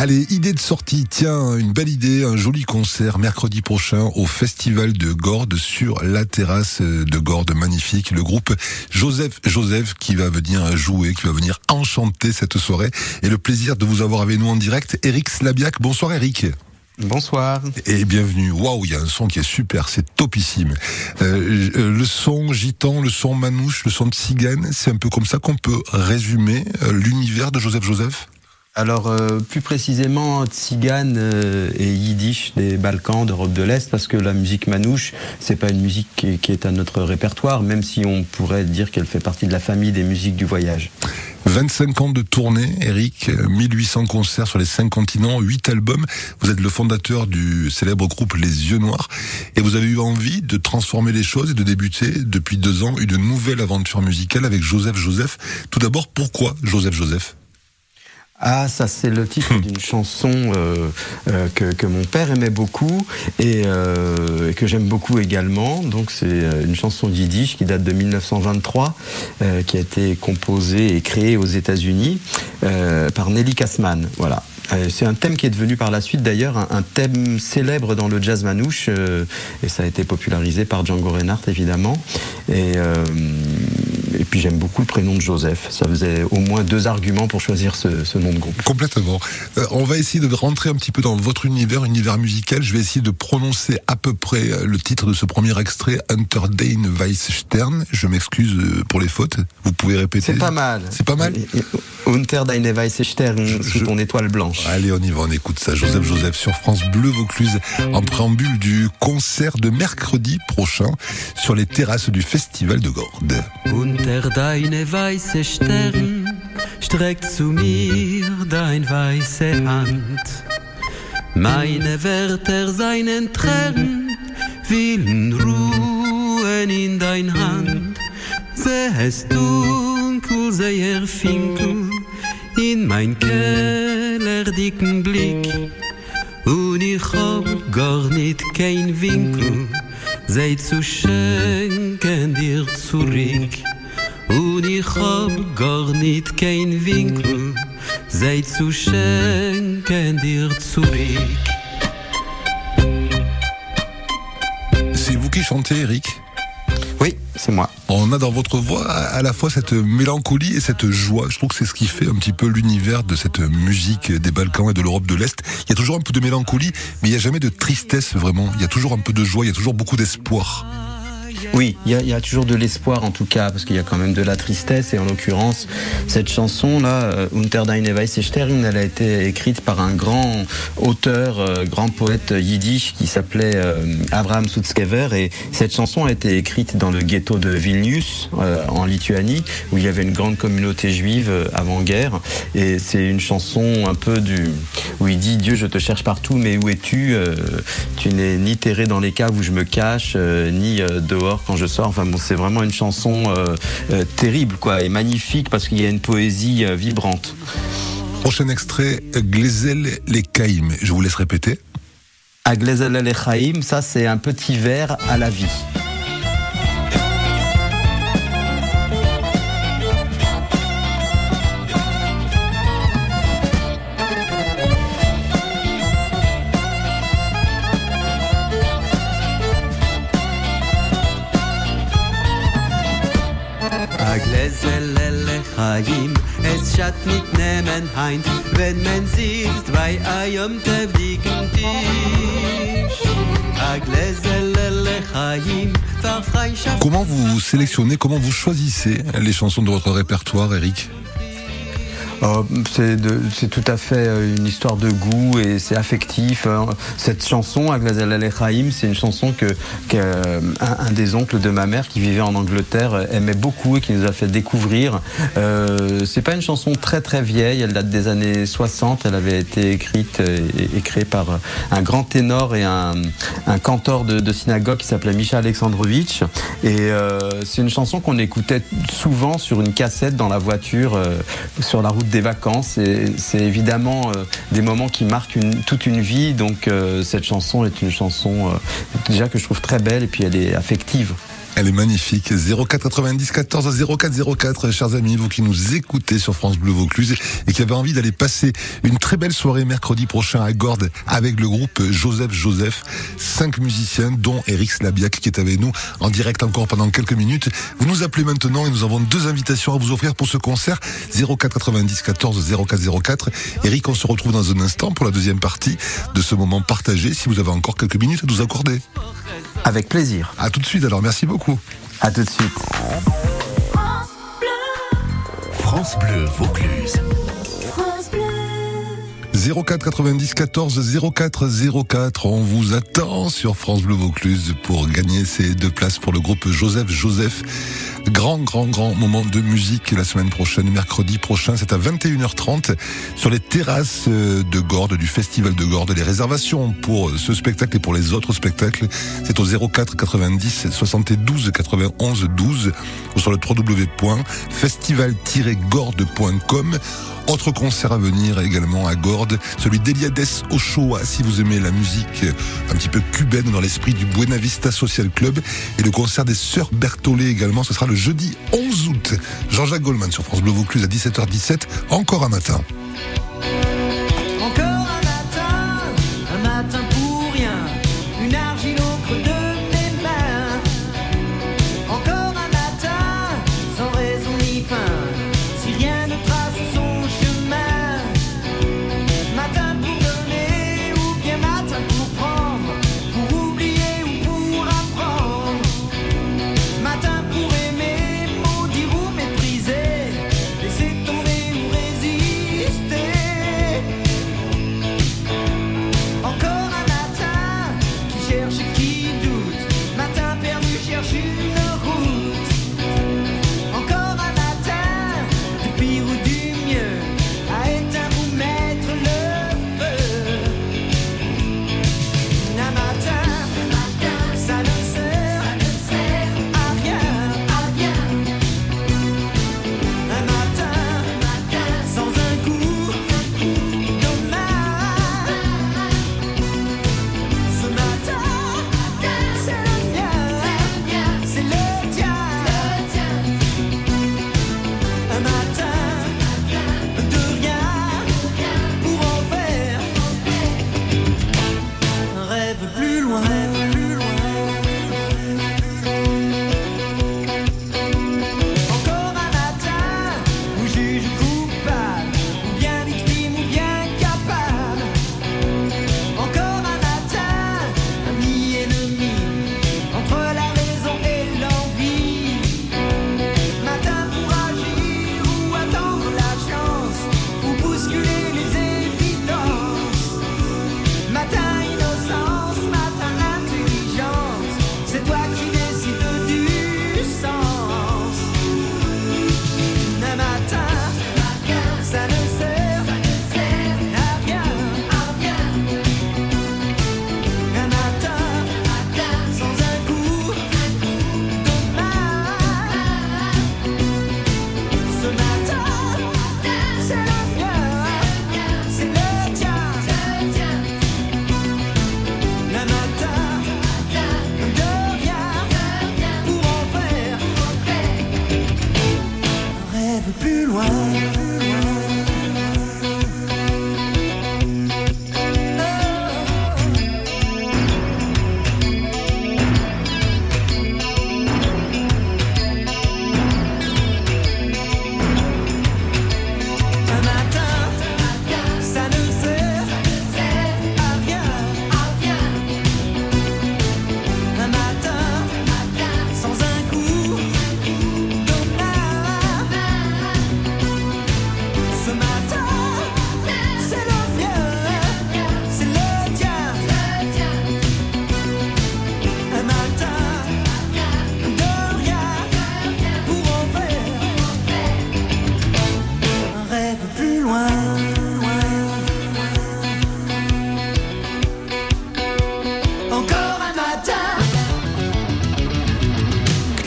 Allez, idée de sortie. Tiens, une belle idée, un joli concert mercredi prochain au Festival de Gordes sur la terrasse de Gordes. Magnifique. Le groupe Joseph Joseph qui va venir jouer, qui va venir enchanter cette soirée. Et le plaisir de vous avoir avec nous en direct. Eric Slabiak. Bonsoir Eric. Bonsoir. Et bienvenue. Waouh, il y a un son qui est super, c'est topissime. Euh, euh, le son gitan, le son manouche, le son de cigane, c'est un peu comme ça qu'on peut résumer euh, l'univers de Joseph Joseph? Alors, euh, plus précisément, tzigane euh, et yiddish des Balkans, d'Europe de l'Est, parce que la musique manouche, c'est pas une musique qui, est à notre répertoire, même si on pourrait dire qu'elle fait partie de la famille des musiques du voyage. 25 ans de tournée, Eric, 1800 concerts sur les 5 continents, 8 albums. Vous êtes le fondateur du célèbre groupe Les Yeux Noirs et vous avez eu envie de transformer les choses et de débuter depuis deux ans une nouvelle aventure musicale avec Joseph Joseph. Tout d'abord, pourquoi Joseph Joseph? Ah, ça c'est le titre d'une chanson euh, euh, que, que, mon père aimait beaucoup et, euh, que j'aime beaucoup également. Donc c'est une chanson yiddish qui date de 1923, euh, qui a été composée et créée aux États-Unis euh, par Nelly Kassman. Voilà. C'est un thème qui est devenu par la suite d'ailleurs un, un, thème célèbre dans le jazz manouche et ça a été popularisé par Django Reinhardt évidemment. Et et puis j'aime beaucoup le prénom de Joseph. Ça faisait au moins deux arguments pour choisir ce, ce nom de groupe. Complètement. Euh, on va essayer de rentrer un petit peu dans votre univers, univers musical. Je vais essayer de prononcer à peu près le titre de ce premier extrait, Hunter Dane Weisstern. Je m'excuse euh, pour les fautes. Vous pouvez répéter. C'est pas mal. C'est pas mal? Hunter Dane Weisstern je, sous ton étoile blanche. Allez, on y va, on écoute ça. Joseph Joseph sur France Bleu Vaucluse en préambule du concert de mercredi prochain sur les terrasses du Festival de Gordes. Unter deine weiße Stern streckt zu mir dein weiße Hand. Meine Wärter seinen Tränen willen ruhen in dein Hand. Sähest dunkel, sehr finkel in mein kellerdicken Blick. Und ich hab gar nicht kein Winkel, sei zu schenken dir zurück. Und ich hab gar nicht kein Winkel, sei zu schenken dir zurück. C'est vous qui chantez, Eric? Oui, c'est moi. On a dans votre voix à la fois cette mélancolie et cette joie. Je trouve que c'est ce qui fait un petit peu l'univers de cette musique des Balkans et de l'Europe de l'Est. Il y a toujours un peu de mélancolie, mais il n'y a jamais de tristesse vraiment. Il y a toujours un peu de joie, il y a toujours beaucoup d'espoir. Oui, il y, a toujours de l'espoir en tout cas, parce qu'il y a quand même de la tristesse. Et en l'occurrence, cette chanson-là, euh, Unter deine weiße elle a été écrite par un grand auteur, euh, grand poète yiddish qui s'appelait euh, Abraham Sutskever. Et cette chanson a été écrite dans le ghetto de Vilnius, en Lituanie, où il y avait une grande communauté juive avant-guerre. Et c'est une chanson un peu du où il dit Dieu, je te cherche partout, mais où es-tu Tu n'es ni terré dans les caves où je me cache, ni dehors quand je sors. Enfin bon, c'est vraiment une chanson euh, euh, terrible, quoi, et magnifique parce qu'il y a une poésie euh, vibrante. Prochain extrait, Glezel les Caïm. Je vous laisse répéter. À Glezel les Caïm, ça c'est un petit verre à la vie. Comment vous sélectionnez, comment vous choisissez les chansons de votre répertoire, Eric? Oh, c'est tout à fait euh, une histoire de goût et c'est affectif. Hein. Cette chanson, Aglazel El c'est une chanson que, que euh, un, des oncles de ma mère qui vivait en Angleterre aimait beaucoup et qui nous a fait découvrir. Euh, c'est pas une chanson très très vieille, elle date des années 60. Elle avait été écrite et, et créée par un grand ténor et un, un cantor de, synagogue qui s'appelait Micha Alexandrovitch. Et euh, c'est une chanson qu'on écoutait souvent sur une cassette dans la voiture, euh, sur la route des vacances c'est évidemment euh, des moments qui marquent toute une vie. Donc euh, cette chanson est une chanson euh, déjà que je trouve très belle et puis elle est affective Elle est magnifique. 0490 14 0404, chers amis, vous qui nous écoutez sur France Bleu Vaucluse et qui avez envie d'aller passer une très belle soirée mercredi prochain à Gordes avec le groupe Joseph Joseph. Cinq musiciens, dont Eric Slabiak qui est avec nous en direct encore pendant quelques minutes. Vous nous appelez maintenant et nous avons deux invitations à vous offrir pour ce concert. 0490 14 0404. Eric, on se retrouve dans un instant pour la deuxième partie de ce moment partagé. Si vous avez encore quelques minutes à nous accorder. Avec plaisir. À tout de suite alors, merci beaucoup. À tout de suite. France Bleu Vaucluse. 04 90 14 04 04. On vous attend sur France Bleu Vaucluse pour gagner ces deux places pour le groupe Joseph Joseph. Grand, grand, grand moment de musique la semaine prochaine, mercredi prochain. C'est à 21h30 sur les terrasses de Gordes, du Festival de Gordes. Les réservations pour ce spectacle et pour les autres spectacles, c'est au 04 90 72 91 12 ou sur le www.festival-gordes.com. Autre concert à venir également à Gordes, celui d'Eliades Ochoa, si vous aimez la musique un petit peu cubaine dans l'esprit du Buena Vista Social Club. Et le concert des Sœurs Berthollet également, ce sera le jeudi 11 août. Jean-Jacques Goldman sur France Bleu Vaucluse à 17h17, encore un matin.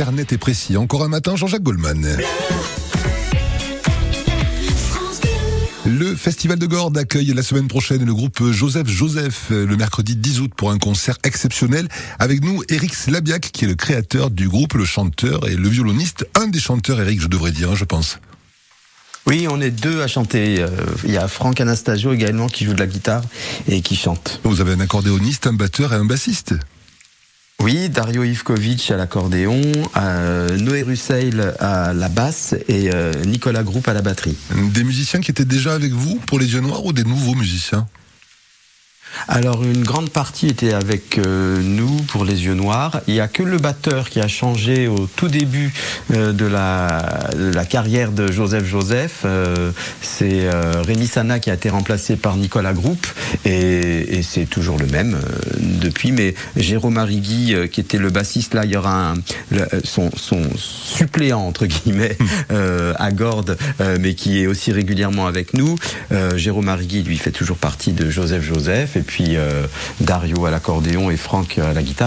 Clair, net et précis. Encore un matin, Jean-Jacques Goldman. Le Festival de Gordes accueille la semaine prochaine le groupe Joseph Joseph le mercredi 10 août pour un concert exceptionnel. Avec nous, Eric Slabiak, qui est le créateur du groupe, le chanteur et le violoniste. Un des chanteurs, Eric, je devrais dire, je pense. Oui, on est deux à chanter. Euh, Il y a Franck Anastasio également qui joue de la guitare et qui chante. Vous avez un accordéoniste, un batteur et un bassiste. Oui, Dario Ivkovic à l'accordéon, Noé Russeil à la basse et euh, Nicolas Groupe à la batterie. Des musiciens qui étaient déjà avec vous pour les Yeux Noirs ou des nouveaux musiciens? Alors une grande partie était avec euh, nous pour les yeux noirs. Il n'y a que le batteur qui a changé au tout début euh, de, la, de la carrière de Joseph Joseph. Euh, c'est euh, Rémi Sana qui a été remplacé par Nicolas Groupe et, et c'est toujours le même euh, depuis. Mais Jérôme Arrigui euh, qui était le bassiste là, il y aura un, le- son, son suppléant entre guillemets euh, à Gordes, euh, mais qui est aussi régulièrement avec nous. Euh, Jérôme Arrigui lui fait toujours partie de Joseph Joseph et puis euh, Dario à l'accordéon et Franck à la guitare.